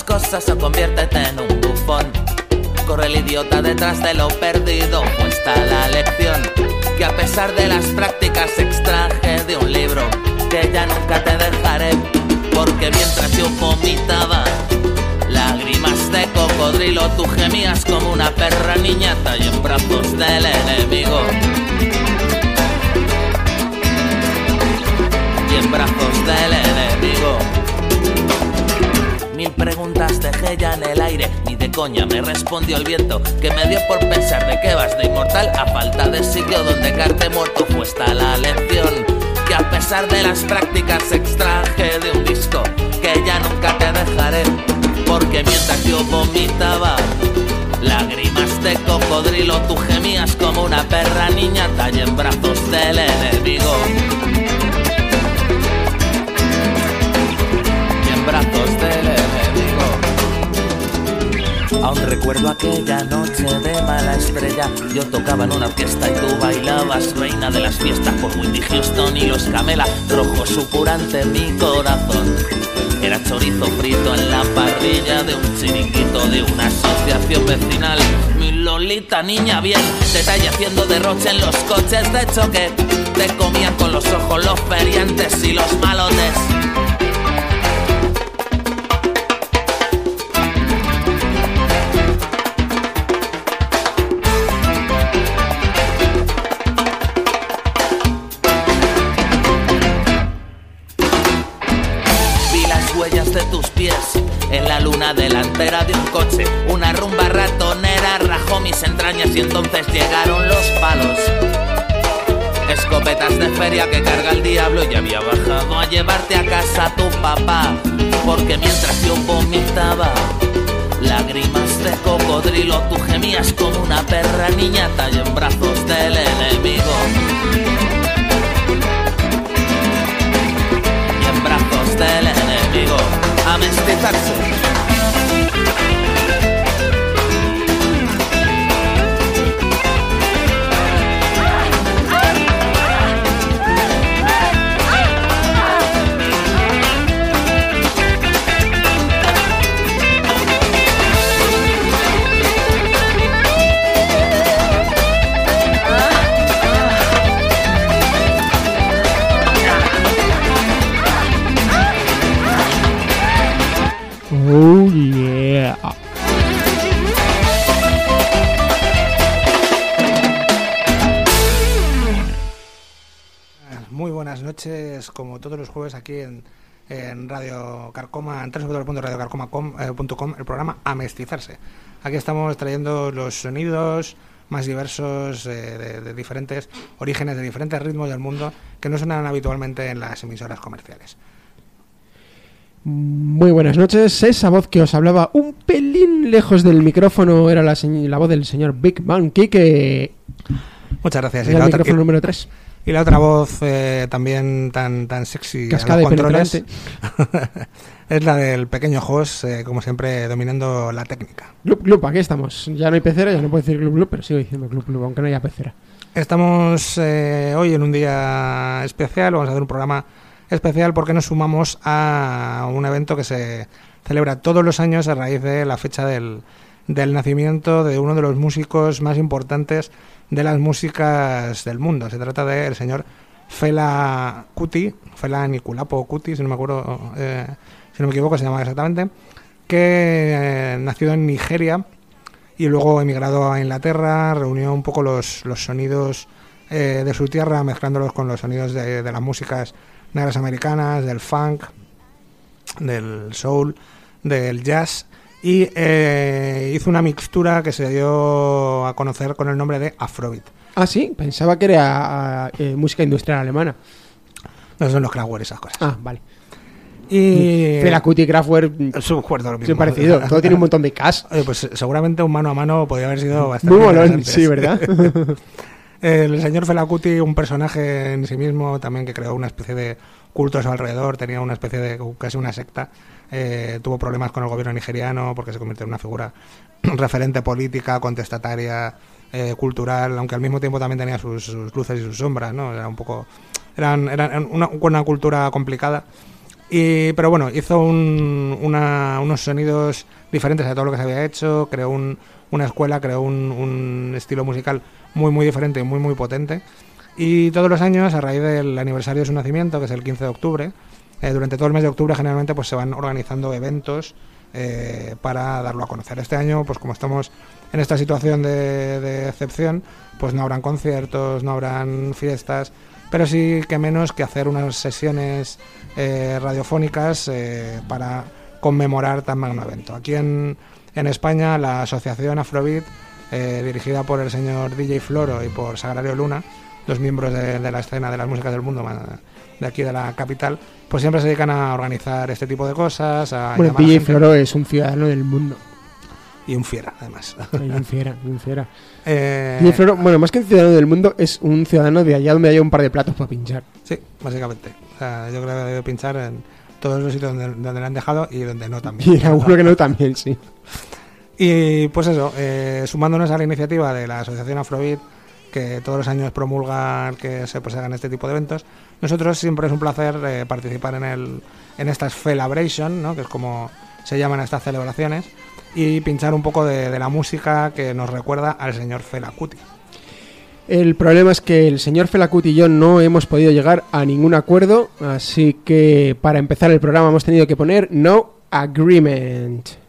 cosas o conviértete en un bufón. Corre el idiota detrás de lo perdido, está la lección que a pesar de las prácticas extraje de un libro que ya nunca te dejaré, porque mientras yo vomitaba lágrimas de cocodrilo, tú gemías como una perra niñata y en brazos del enemigo. Y en brazos del enemigo. Preguntas dejé ya en el aire, ni de coña me respondió el viento, que me dio por pensar de que vas de inmortal a falta de sitio donde carte muerto fue esta la lección. Que a pesar de las prácticas extraje de un disco, que ya nunca te dejaré, porque mientras yo vomitaba, lágrimas de cocodrilo, tú gemías como una perra niña talla en brazos del enemigo. Y en brazos del enemigo. Aún recuerdo aquella noche de mala estrella. Yo tocaba en una orquesta y tú bailabas, reina de las fiestas por Whitney Houston y los Camela. Rojo supurante mi corazón. Era chorizo frito en la parrilla de un chiringuito de una asociación vecinal. Mi Lolita, niña bien, detalle haciendo derroche en los coches de choque. Te comían con los ojos los feriantes y los malotes. De un coche. Una rumba ratonera rajó mis entrañas y entonces llegaron los palos. Escopetas de feria que carga el diablo y había bajado a llevarte a casa tu papá. Porque mientras yo vomitaba lágrimas de cocodrilo, tú gemías como una perra niñata y en brazos del enemigo. y en brazos del enemigo a mestizarse. Oh yeah. Muy buenas noches, como todos los jueves aquí en, en Radio Carcoma, en www.radiocarcoma.com, el programa Amestizarse. Aquí estamos trayendo los sonidos más diversos, eh, de, diferentes orígenes, de diferentes ritmos del mundo, que no suenan habitualmente en las emisoras comerciales. Muy buenas noches. Esa voz que os hablaba un pelín lejos del micrófono era la, la voz del señor Big Monkey, que Muchas gracias. era el micrófono número 3. y la otra voz eh, también tan, tan sexy Cascada y penetrante. es la del pequeño host, eh, como siempre, dominando la técnica. Glup, glup, aquí estamos. Ya no hay pecera, ya no puedo decir glup, glup, pero sigo diciendo glup, glup, aunque no haya pecera. Estamos eh, hoy en un día especial, vamos a hacer un programa especial porque nos sumamos a un evento que se celebra todos los años a raíz de la fecha del, del nacimiento de uno de los músicos más importantes de las músicas del mundo. Se trata del señor Fela Kuti, Fela Nikulapo Kuti, si no me acuerdo, eh, si no me equivoco se llama exactamente, que eh, nació en Nigeria y luego emigrado a Inglaterra, reunió un poco los, los sonidos eh, de su tierra, mezclándolos con los sonidos de, de las músicas negras americanas, del funk, del soul, del jazz, y eh, hizo una mixtura que se dio a conocer con el nombre de Afrobeat. Ah, sí, pensaba que era eh, música industrial alemana. No son los Kraftwerk esas cosas. Ah, vale. Y Fela Kuti, Kraftwerk, es un sí, mismo. parecido. Todo tiene un montón de cas. Oye, pues seguramente un mano a mano podría haber sido bastante Muy molón, sí, ¿verdad? El señor Felacuti, un personaje en sí mismo, también que creó una especie de culto a su alrededor, tenía una especie de casi una secta. Eh, tuvo problemas con el gobierno nigeriano porque se convirtió en una figura referente política, contestataria, eh, cultural, aunque al mismo tiempo también tenía sus, sus luces y sus sombras, ¿no? Era un poco. Eran, eran una, una cultura complicada. Y, pero bueno, hizo un- una- unos sonidos diferentes a todo lo que se había hecho, creó un- una escuela, creó un, un estilo musical muy muy diferente y muy muy potente. Y todos los años, a raíz del aniversario de su nacimiento, que es el 15 de octubre, eh, durante todo el mes de octubre generalmente pues se van organizando eventos eh, para darlo a conocer. Este año, pues como estamos en esta situación de, de excepción, pues no habrán conciertos, no habrán fiestas, pero sí que menos que hacer unas sesiones eh, radiofónicas para conmemorar tan magno evento. Aquí en, en España la asociación Afrobeat, eh, dirigida por el señor DJ Floro y por Sagrario Luna, dos miembros de, de la escena de las músicas del mundo de aquí de la capital, pues siempre se dedican a organizar este tipo de cosas. A Bueno, a DJ Floro es un ciudadano del mundo. Y un fiera, además. Un fiera, un fiera. Eh, DJ Floro, bueno, más que un ciudadano del mundo, es un ciudadano de allá donde haya un par de platos para pinchar. Sí, básicamente. O sea, yo creo que debe pinchar en todos los sitios donde, donde le han dejado y donde no también. Y en alguno que no también, sí. Y pues eso, eh, sumándonos a la iniciativa de la Asociación Afrobeat, que todos los años promulga que se pues, hagan este tipo de eventos, nosotros siempre es un placer eh, participar en, el, en estas Celebration, ¿no? que es como se llaman estas celebraciones, y pinchar un poco de, de la música que nos recuerda al señor Fela Kuti. El problema es que el señor Felacut y yo no hemos podido llegar a ningún acuerdo, así que para empezar el programa hemos tenido que poner no agreement.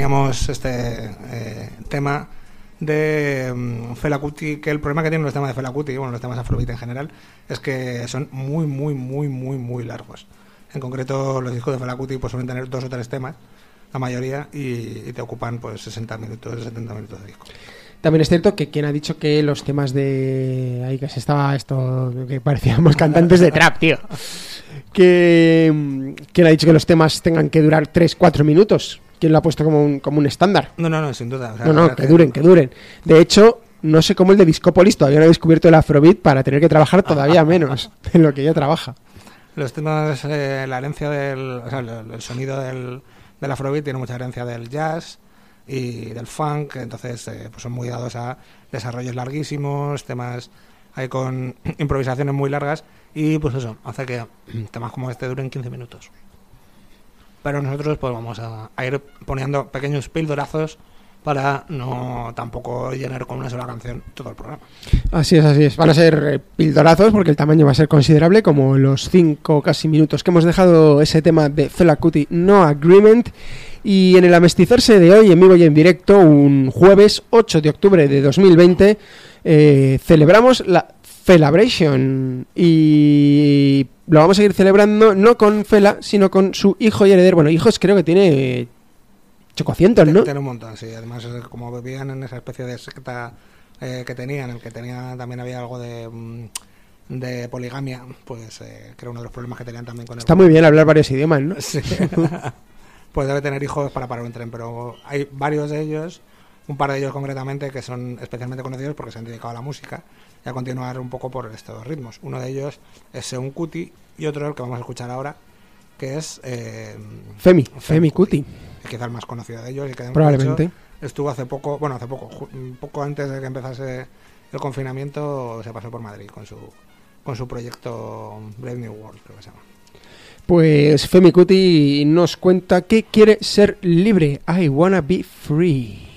Teníamos este eh, tema de um, Fela Kuti, que el problema que tienen los temas de Fela Kuti, bueno, los temas afrobeat en general, es que son muy, muy, muy, muy, muy largos. En concreto, los discos de Fela Kuti pues, suelen tener dos o tres temas, la mayoría, y, te ocupan pues 60 minutos, 70 minutos de disco. También es cierto que quien ha dicho que los temas de. Ahí que se estaba esto. que parecíamos cantantes de trap, tío. Que. mm, Quien ha dicho que los temas tengan que durar 3-4 minutos. ¿Quién lo ha puesto como un, como un estándar? No, no, no, sin duda. o sea, No, no, que duren, que duren. De hecho, no sé cómo el de Discópolis todavía no ha descubierto el Afrobeat para tener que trabajar todavía menos en lo que ya trabaja. Los temas, eh, la herencia del. O sea, el, el sonido del, del afrobeat tiene mucha herencia del jazz y del funk, entonces eh, pues son muy dados a desarrollos larguísimos, temas ahí con improvisaciones muy largas y pues eso, hace que temas como este duren 15 minutos. Pero nosotros pues vamos a, ir poniendo pequeños pildorazos para no tampoco llenar con una sola canción todo el programa. Así es, así es. Van a ser eh, pildorazos porque el tamaño va a ser considerable, como los cinco casi minutos que hemos dejado ese tema de Fela Kuti No Agreement. Y en el amestizarse de hoy, en vivo y en directo, un jueves 8 de octubre de 2020, eh, celebramos la Celebration. Y lo vamos a ir celebrando no con Fela, sino con su hijo y heredero. Bueno, hijos creo que tiene chococientos, ¿no? Tiene un montón, sí. Además, como vivían en esa especie de secta eh, que tenían, en el que tenía, también había algo de, mm, de poligamia, pues eh, que era uno de los problemas que tenían también con el Está muy bien hablar varios idiomas, ¿no? Sí. pues debe tener hijos para parar un tren, pero hay varios de ellos, un par de ellos concretamente, que son especialmente conocidos porque se han dedicado a la música y a continuar un poco por estos ritmos. Uno de ellos es Seun Kuti y otro, el que vamos a escuchar ahora, que es... eh, Femi, Femi Kuti, quizá el más conocido de ellos y que probablemente. hecho, estuvo hace poco, bueno, hace poco, un poco antes de que empezase el confinamiento, se pasó por Madrid con su con su proyecto Brave New World, creo que se llama. Pues Femi Kuti nos cuenta que quiere ser libre. I wanna be free.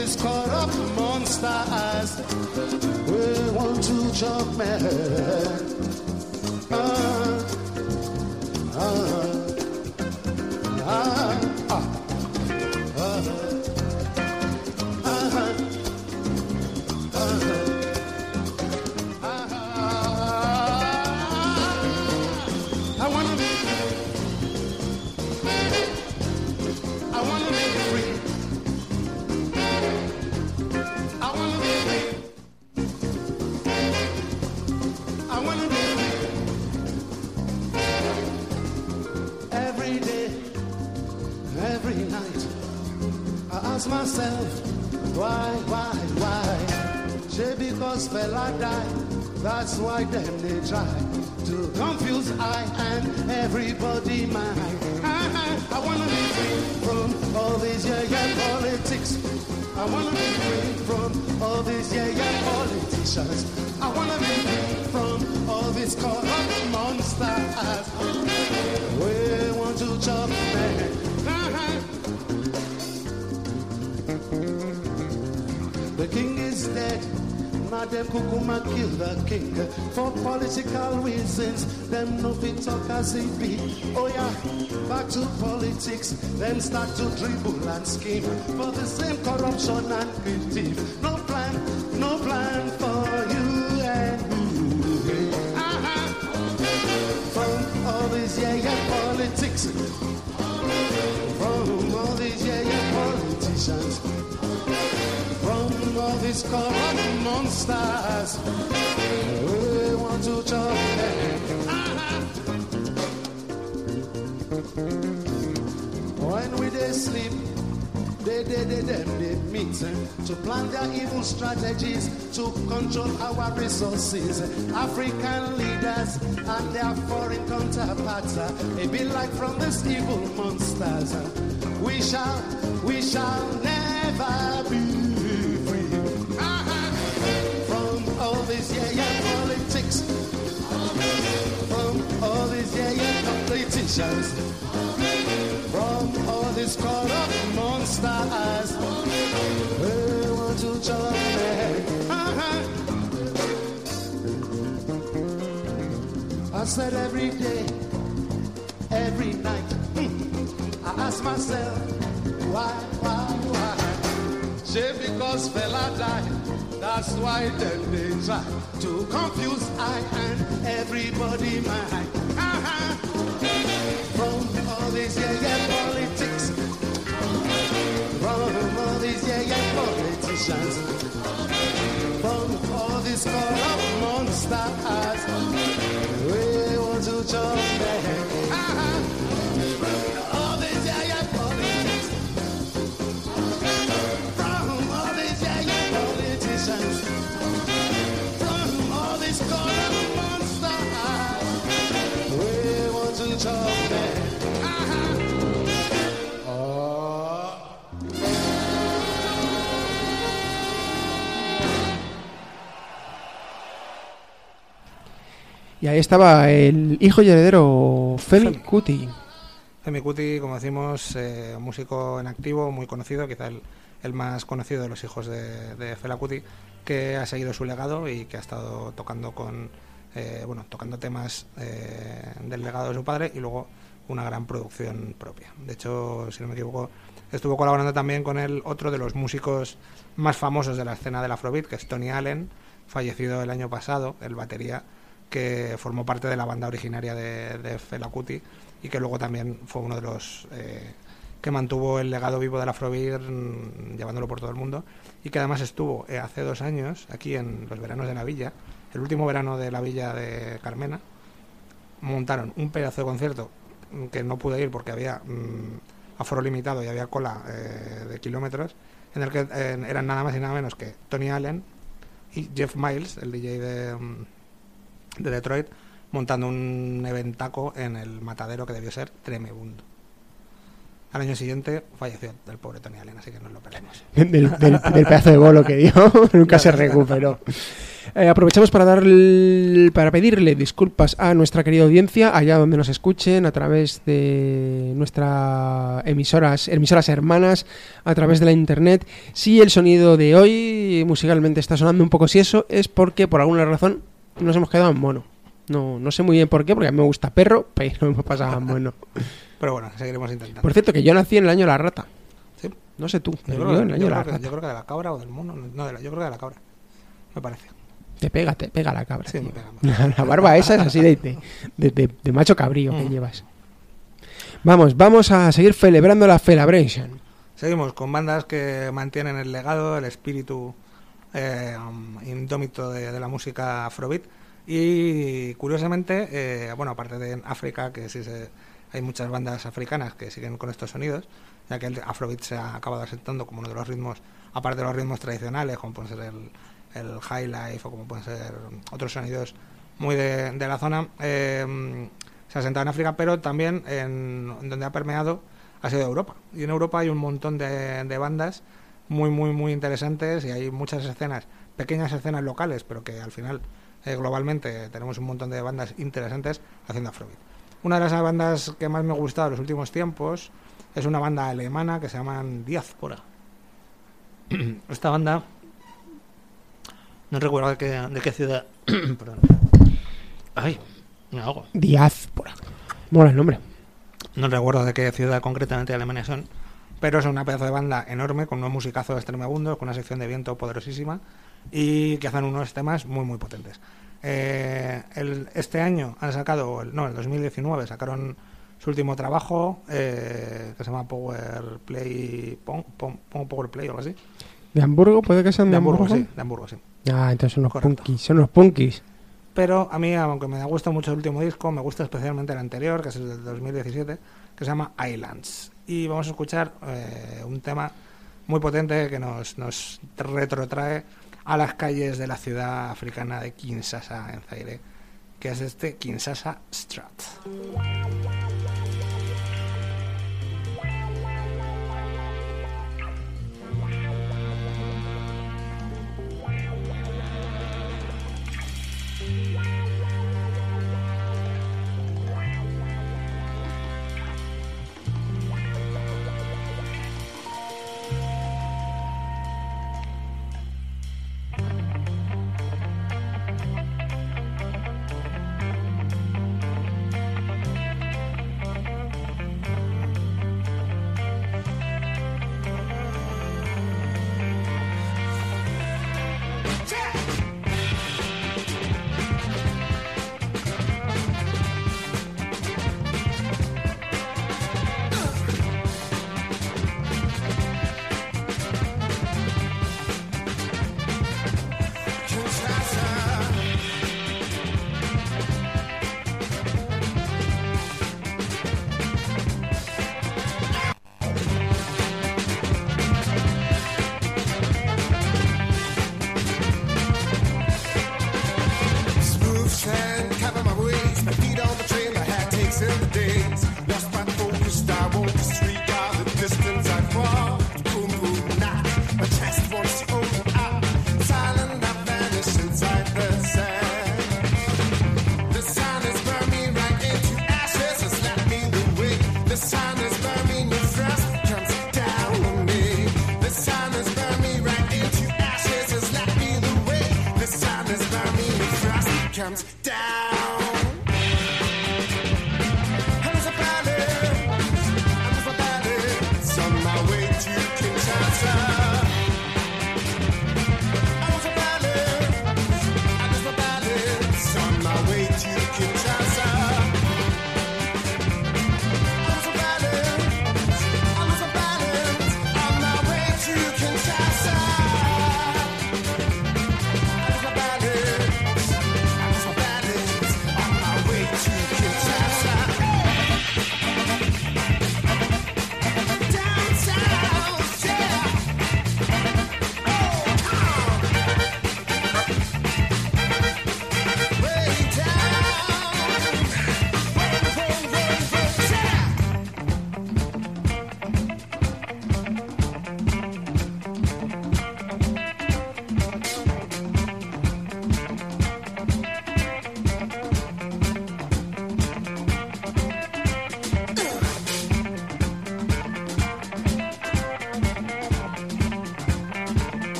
These corrupt monsters. We want to jump mad. Uh, uh, uh. That's why them they try to confuse I and everybody mind. Uh-huh. I wanna be free from all these yeah yeah politics. I wanna be free from all these yeah yeah politicians. I wanna be free from all these corrupt monsters. We want to chop man. Madam Kukuma kill the king for political reasons. Them no fit talk as it be. Oh yeah, back to politics. Them start to dribble and scheme for the same corruption and thief. No plan, no plan for you and me. Uh-huh. From all this yeah yeah politics. From all these yeah yeah politicians from all these corrupt We want to chop uh-huh. them. When we they sleep, they, they, they, them, they meet to plan their evil strategies to control our resources. African leaders and their foreign counterparts, they be like from these evil monsters. We shall, we shall never be politicians, from all these corrupt monsters. They want to me. Uh-huh. I said every day, every night, I ask myself, why, why, why? Say because fella died, that's why then they try to confuse I and everybody mind. Uh-huh. From all these yeah, yeah, politics, from all these yeah, yeah, politicians, from all these corrupt monsters. Y ahí estaba el hijo y heredero Femi Femi. Kuti. Femi Kuti, como decimos, eh, músico en activo, muy conocido, quizá el, el más conocido de los hijos de, de Fela Kuti, que ha seguido su legado y que ha estado tocando con, eh, bueno, tocando temas eh, del legado de su padre y luego una gran producción propia. De hecho, si no me equivoco, estuvo colaborando también con el otro de los músicos más famosos de la escena del Afrobeat, que es Tony Allen, fallecido el año pasado, el batería que formó parte de la banda originaria de, de y que luego también fue uno de los eh, que mantuvo el legado vivo del Afrobeat mm, llevándolo por todo el mundo y que además estuvo eh, hace dos años aquí en los veranos de la villa, el último verano de la villa de Carmena, montaron un pedazo de concierto mm, que no pude ir porque había mm, aforo limitado y había cola eh, de kilómetros, en el que eran nada más y nada menos que Tony Allen y Jeff Miles, el DJ de, de Detroit, montando un eventaco en el matadero que debió ser tremebundo. Al año siguiente falleció el pobre Tony Allen, así que no lo perdemos. del, del- del pedazo de bolo que dio, nunca se recuperó. Eh, aprovechamos para dar para pedirle disculpas a nuestra querida audiencia, allá donde nos escuchen, a través de nuestras emisoras, emisoras hermanas, a través de la internet. Si el sonido de hoy musicalmente está sonando un poco si eso, es porque por alguna razón nos hemos quedado en mono. No, no sé muy bien por qué, porque a mí me gusta perro, pero hemos pasado en mono. Pero bueno, seguiremos intentando. Por cierto, que yo nací en el año de la rata. Sí. No sé tú, Yo pero creo, yo que- en el yo año de la creo que, rata. yo creo que de la cabra o del mono. No, de la- yo creo que de la cabra. Me parece. Te pega, te pega la cabra. Sí, me pega. La, la barba esa es así de, de, de- de- de macho cabrío que Mm. llevas. Vamos, vamos a seguir celebrando la Celebration. Seguimos con bandas que mantienen el legado, el espíritu eh, um, indómito de, de la música afrobeat. Y curiosamente, eh, bueno, aparte de en África, que sí se, hay muchas bandas africanas que siguen con estos sonidos, ya que el afrobeat se ha acabado asentando como uno de los ritmos, aparte de los ritmos tradicionales, como pueden ser el, el high life o como pueden ser otros sonidos muy de, de la zona, eh, se ha asentado en África, pero también en donde ha permeado ha sido Europa. Y en Europa hay un montón de, de bandas muy, muy, muy interesantes y hay muchas escenas, pequeñas escenas locales, pero que al final eh, globalmente tenemos un montón de bandas interesantes haciendo Afrobeat. Una de las bandas que más me ha gustado en los últimos tiempos es una banda alemana que se llaman Diáspora. Esta banda, no recuerdo de qué, de qué ciudad. Perdón. Ay, me hago. Diáspora. Mola el nombre. No recuerdo de qué ciudad concretamente de Alemania son, pero es una pedazo de banda enorme con unos musicazos extremabundos, con una sección de viento poderosísima y que hacen unos temas muy muy potentes. Eh, el- este año han sacado, no, el 2019 sacaron su último trabajo eh, que se llama Power Play, Pong, Pong- Pong Power Play o algo así. ¿De Hamburgo? ¿Puede que sean de, De Hamburgo, Hamburgo? sí, de Hamburgo, sí. Ah, entonces son los Correcto. punkis. Son los punkis. Pero a mí, aunque me gusta mucho el último disco, me gusta especialmente el anterior, que es el del 2017, que se llama Islands. Y vamos a escuchar eh, un tema muy potente que nos, nos retrotrae a las calles de la ciudad africana de Kinshasa, en Zaire, que es este Kinshasa Strat.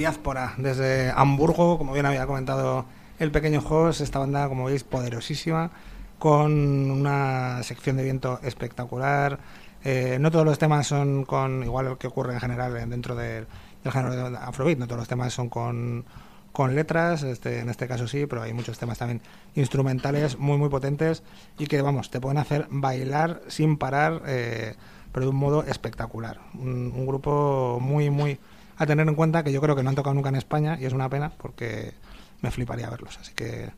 Diáspora, desde Hamburgo, como bien había comentado el pequeño host, esta banda, como veis, poderosísima, con una sección de viento espectacular. Eh, no todos los temas son con, igual que ocurre en general dentro del género de Afrobeat, no todos los temas son con, con letras, este, en este caso sí, pero hay muchos temas también instrumentales muy, muy potentes y que, vamos, te pueden hacer bailar sin parar, eh, pero de un modo espectacular. Un, un grupo muy, muy a tener en cuenta que yo creo que no han tocado nunca en España y es una pena porque me fliparía verlos. Así que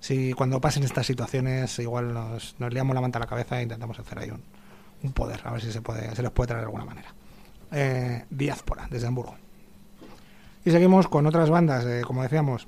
si cuando pasen estas situaciones igual nos, nos liamos la manta a la cabeza e intentamos hacer ahí un, poder, a ver si se puede se les puede traer de alguna manera. Eh, Diáspora, desde Hamburgo. Y seguimos con otras bandas, eh, como decíamos,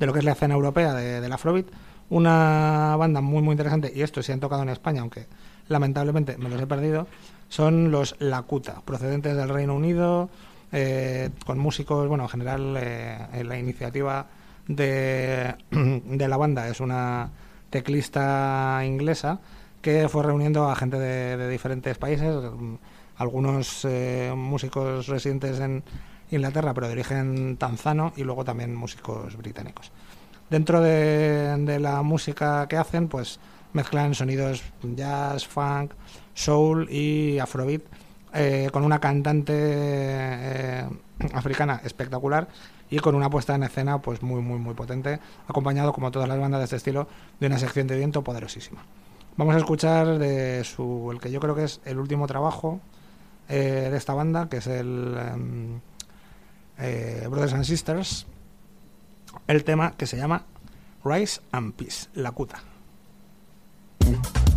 de lo que es la escena europea de, la Afrobeat. Una banda muy muy interesante, y esto se han tocado en España, aunque lamentablemente me los he perdido, son los Lakuta, procedentes del Reino Unido, eh, con músicos, bueno, en general eh, la iniciativa de, de, la banda es una teclista inglesa que fue reuniendo a gente de, de diferentes países, algunos eh, músicos residentes en Inglaterra, pero de origen tanzano, y luego también músicos británicos. Dentro de, de la música que hacen, pues mezclan sonidos jazz, funk, soul y afrobeat eh, con una cantante eh, africana espectacular y con una puesta en escena pues muy muy muy potente acompañado como todas las bandas de este estilo de una sección de viento poderosísima. Vamos a escuchar de su el que yo creo que es el último trabajo eh, de esta banda que es el um, Brothers and Sisters. El tema que se llama Rise and Peace la cuta Mhm.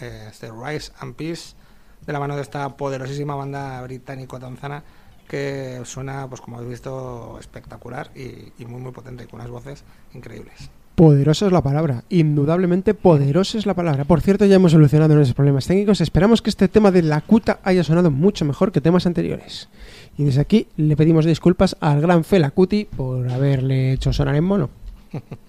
Eh, este Rise and Peace, de la mano de esta poderosísima banda británico-tanzana que suena, pues como habéis visto, espectacular y, y muy muy potente, con unas voces increíbles. Poderosa es la palabra, indudablemente poderosa es la palabra. Por cierto, ya hemos solucionado nuestros problemas técnicos. Esperamos que este tema de la cuta haya sonado mucho mejor que temas anteriores. Y desde aquí le pedimos disculpas al gran Fela Cuti por haberle hecho sonar en mono.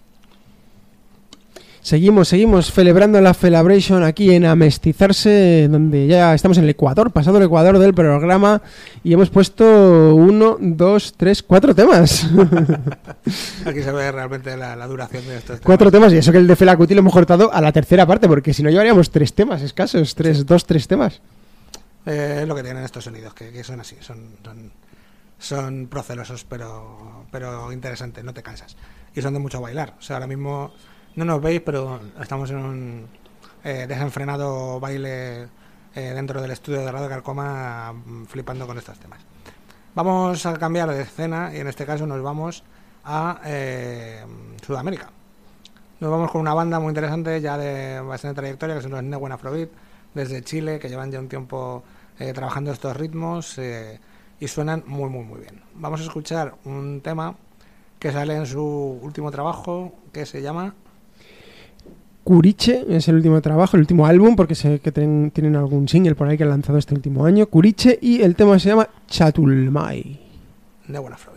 Seguimos, seguimos celebrando la Celebration aquí en Amestizarse, donde ya estamos en el Ecuador, pasado el Ecuador del programa, y hemos puesto uno, dos, tres, cuatro temas. Aquí se ve realmente la, la duración de estos temas. cuatro temas, y eso que el de Fela Kuti lo hemos cortado a la tercera parte, porque si no llevaríamos tres temas escasos, tres, dos, tres temas. Eh, es lo que tienen estos sonidos, que, que son así, son, son, son procelosos, pero, pero interesantes, no te cansas. Y son de mucho bailar. O sea, ahora mismo no nos veis, pero estamos en un eh, desenfrenado baile eh, dentro del estudio de Radio Calcoma, mm, flipando con estos temas. Vamos a cambiar de escena y en este caso nos vamos a eh, Sudamérica. Nos vamos con una banda muy interesante, ya de bastante trayectoria, que son los Neuen Afrobeat, desde Chile, que llevan ya un tiempo trabajando estos ritmos y suenan muy, muy, muy bien. Vamos a escuchar un tema que sale en su último trabajo, que se llama Curiche es el último trabajo, el último álbum, porque sé que tienen algún single por ahí que han lanzado este último año. Curiche y el tema se llama Chatulmai. Neuen Afrobeat. Canto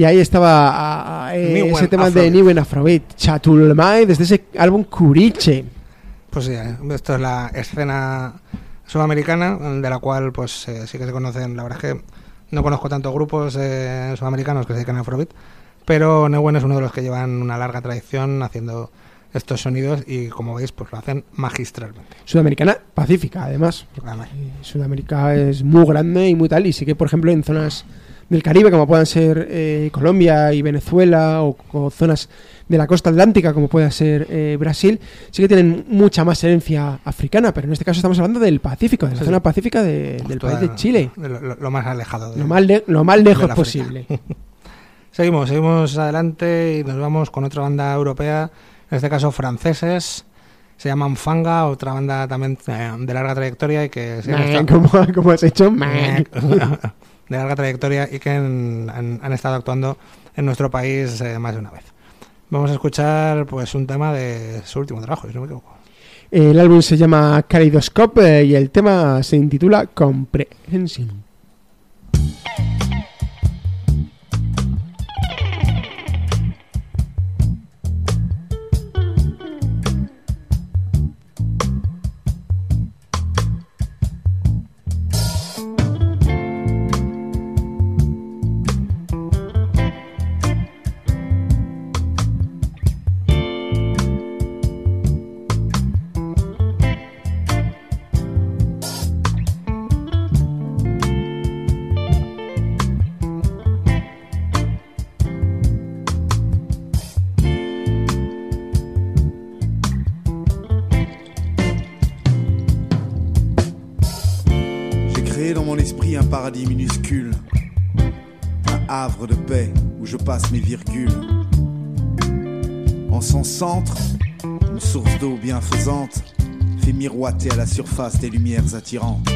Y ahí estaba eh, Newen ese tema de Afrobeat. Newen Afrobeat, Chatulmai, desde ese álbum Curiche. Pues sí, eh, esto es la escena sudamericana, de la cual pues eh, sí que se conocen, la verdad es que no conozco tantos grupos eh, sudamericanos que se dedican a Afrobeat, pero Neuen es uno de los que llevan una larga tradición haciendo estos sonidos y como veis pues lo hacen magistralmente. Sudamericana pacífica, además. Sudamérica es muy grande y muy tal, y sí que, por ejemplo, en zonas del Caribe, como puedan ser eh, Colombia y Venezuela, o, o zonas de la costa atlántica, como pueda ser eh, Brasil, sí que tienen mucha más herencia africana, pero en este caso estamos hablando del Pacífico, de la Sí, zona pacífica de- del país de Chile. Lo, más alejado. de- Lo más, le- lo más lejos posible. Seguimos, seguimos adelante y nos vamos con otra banda europea, en este caso franceses. Se llaman Fanga, otra banda también eh, de larga trayectoria y que han Man, ¿cómo, cómo has hecho? Man. de larga trayectoria y que han, estado actuando en nuestro país eh, más de una vez. Vamos a escuchar pues un tema de su último trabajo, si no me equivoco. El álbum se llama Kaleidoscope eh, y el tema se intitula Comprehension. Paradis minuscule, un havre de paix où je passe mes virgules. En son centre, une source d'eau bienfaisante fait miroiter à la surface des lumières attirantes.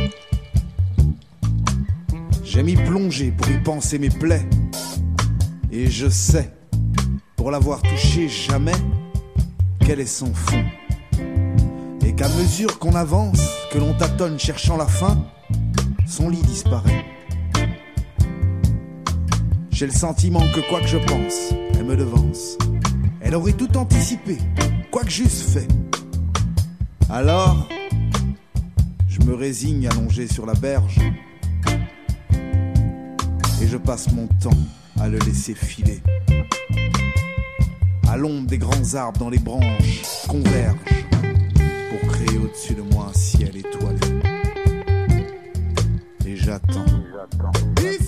J'aime y plonger pour y penser mes plaies, et je sais, pour l'avoir touché jamais, quel est son fond. Et qu'à mesure qu'on avance, que l'on tâtonne cherchant la fin, son lit disparaît. J'ai le sentiment que quoi que je pense, elle me devance. Elle aurait tout anticipé, quoi que j'eusse fait. Alors, je me résigne allongé sur la berge. Et je passe mon temps à le laisser filer. À l'ombre des grands arbres dans les branches convergent pour créer au-dessus de moi un ciel étoilé j'attends. Il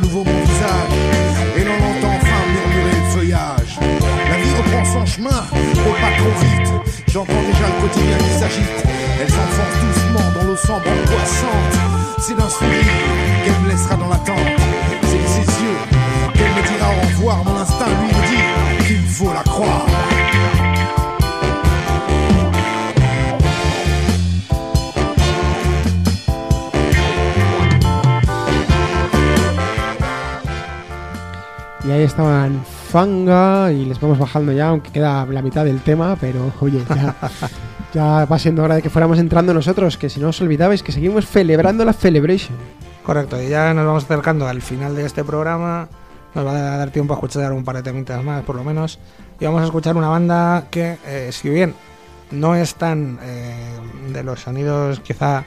nouveau monde. Fanga y les vamos bajando ya, aunque queda la mitad del tema, pero oye, ya, ya va siendo hora de que fuéramos entrando nosotros, que si no os olvidabais que seguimos celebrando la Celebration. Correcto, y ya nos vamos acercando al final de este programa. Nos va a dar tiempo a escuchar un par de temitas más, por lo menos. Y vamos a escuchar una banda que, eh, si bien no es tan eh, de los sonidos quizá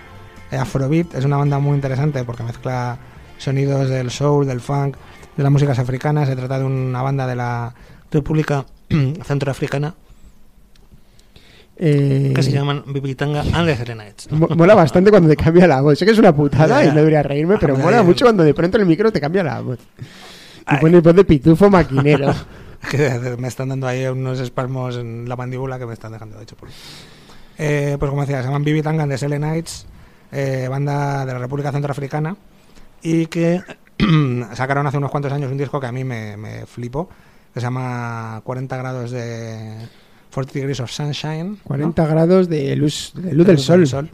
eh, afrobeat, es una banda muy interesante porque mezcla sonidos del soul, del funk, de las músicas africanas. Se trata de una banda de la República Centroafricana Eh, que se llaman Bibitanga and the Serenites. mo- Mola bastante cuando te cambia la voz. Sé que es una putada y no debería reírme, pero Hombre. mola mucho cuando de pronto el micro te cambia la voz. Y pone voz de pitufo maquinero. que me están dando ahí unos espasmos en la mandíbula que me están dejando de hecho por eh, pues como decía se llaman Bibi Tangan de Selenites eh, banda de la República Centroafricana y que sacaron hace unos cuantos años un disco que a mí me, me flipó que se llama 40 grados de 40 degrees of sunshine ¿no? 40 grados de luz, de luz del sol.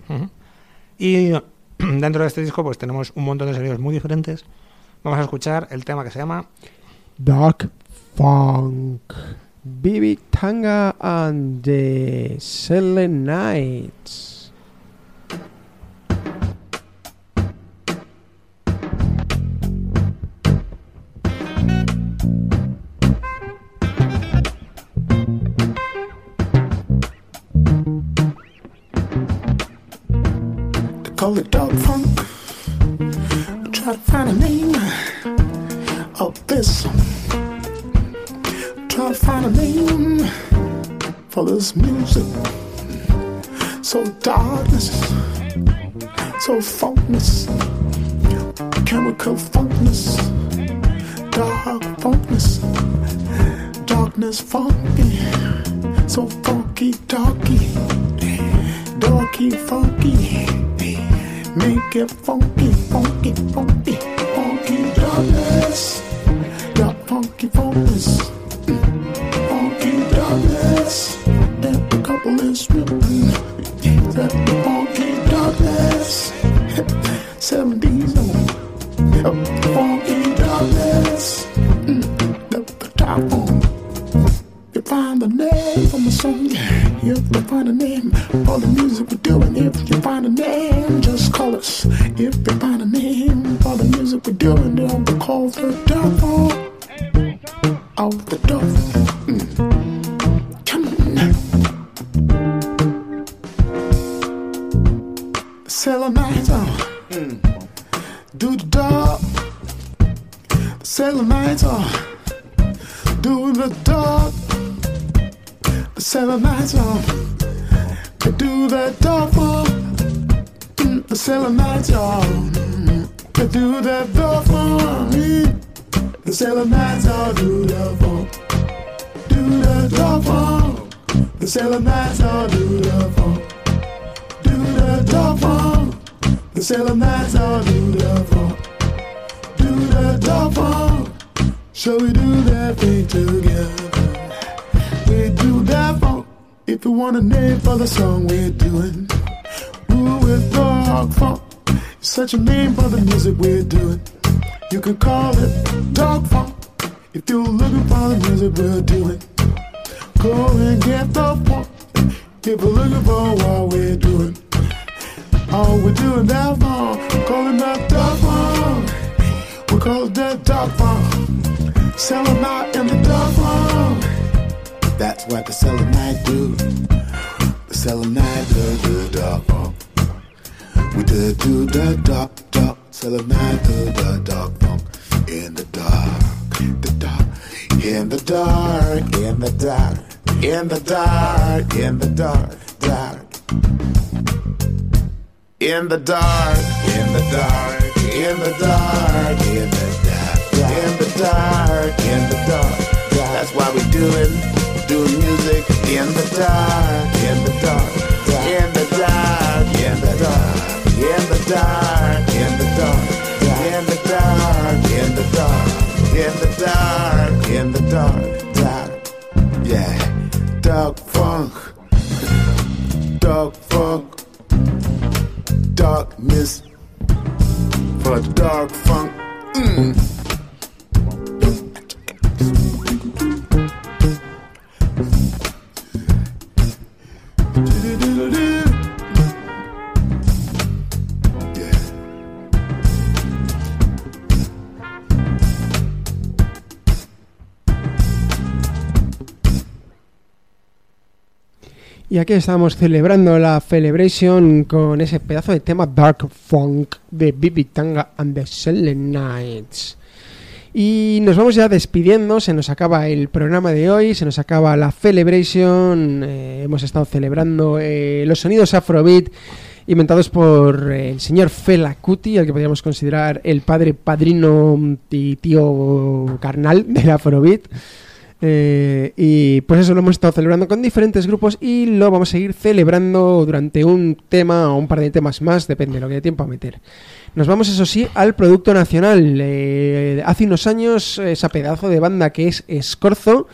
Y dentro de este disco pues tenemos un montón de sonidos muy diferentes. Vamos a escuchar el tema que se llama Dark Funk. Bibi Tanga and the Selenites. They call it dog funk. Try to find a name of this. Try to find a name for this music. So darkness, so funkness, chemical funkness, dark funkness, darkness funky, so funky darky darky funky. Make it funky, funky, funky, funky darkness. Got funky funkness. For the song we're doing, ooh, with dog funk. Such a name for the music we're doing. You can call it dog funk. If you're looking for the music we're doing, go and get the funk. If you're looking for what we're doing, oh, we're doing that funk. Calling that dog funk. We call it that dog funk. Selling out in the dog funk. That's what the Selenite do. Selenite uh. do the dog funk. We do do the dog dog Selling the dark funk uh. in the dark, the dark, in the dark, in the dark, in the dark, in the dark, dark. In the dark, in the dark, in the dark, in the dark, in the dark, in the dark. That's why we do it, doing music in the dark, in the dark, in the dark, in the dark, in the dark, in the dark, in the dark, in the dark, in the dark, in the dark, dark. Yeah, dark funk, dark funk darkness for dark funk. Mm. Y aquí estamos celebrando la Celebration con ese pedazo de tema Dark Funk de Bibi Tanga and the Selenites. Y nos vamos ya despidiendo, se nos acaba el programa de hoy, se nos acaba la Celebration, eh, hemos estado celebrando eh, los sonidos Afrobeat inventados por eh, el señor Fela Kuti, al que podríamos considerar el padre padrino y tío carnal del Afrobeat. Eh, y pues eso lo hemos estado celebrando con diferentes grupos y lo vamos a seguir celebrando durante un tema o un par de temas más, depende de lo que dé tiempo a meter. Nos vamos, eso sí, al producto nacional. Eh, hace unos años, esa pedazo de banda que es Escorzo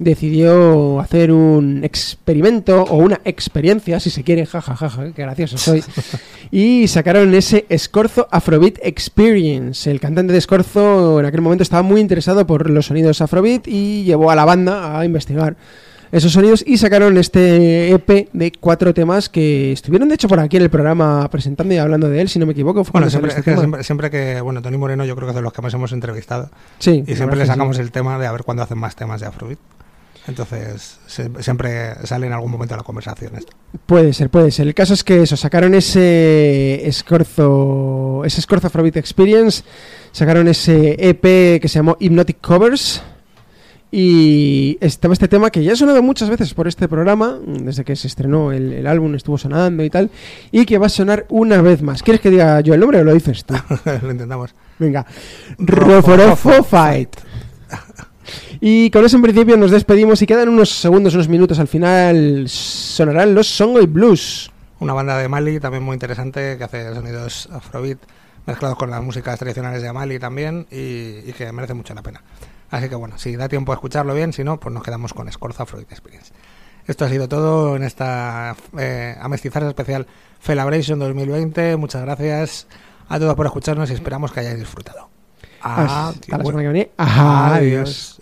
decidió hacer un experimento o una experiencia, si se quiere, jajajaja, qué gracioso soy, y sacaron ese Escorzo Afrobeat Experience. El cantante de Escorzo en aquel momento estaba muy interesado por los sonidos Afrobeat y llevó a la banda a investigar esos sonidos y sacaron este EP de cuatro temas que estuvieron de hecho por aquí en el programa presentando y hablando de él, si no me equivoco. fue Bueno, siempre, este que tema. siempre, siempre que, bueno, Tony Moreno yo creo que es de los que más hemos entrevistado. Sí, Y siempre le que sí. sacamos el tema de a ver cuándo hacen más temas de Afrobeat. Entonces, se- siempre sale en algún momento de la conversación esto. Puede ser, puede ser. El caso es que eso, sacaron ese escorzo, ese escorzo Afrobeat Experience, sacaron ese EP que se llamó Hypnotic Covers y estaba este tema que ya ha sonado muchas veces por este programa, desde que se estrenó el, el álbum, estuvo sonando y tal, y que va a sonar una vez más. ¿Quieres que diga yo el nombre o lo dices tú? lo intentamos. Venga, Roforofo Roforofo Fight. Y con eso en principio nos despedimos y quedan unos segundos, unos minutos al final sonarán los Songo y Blues. Una banda de Mali también muy interesante que hace sonidos Afrobeat mezclados con las músicas tradicionales de Mali también y, que merece mucho la pena. Así que bueno, si da tiempo a escucharlo bien, si no, pues nos quedamos con Scorza Afrobeat Experience. Esto ha sido todo en esta eh, Amestizarse especial Celebration 2020. Muchas gracias a todos por escucharnos y esperamos que hayáis disfrutado. Hasta la semana que viene. Adiós.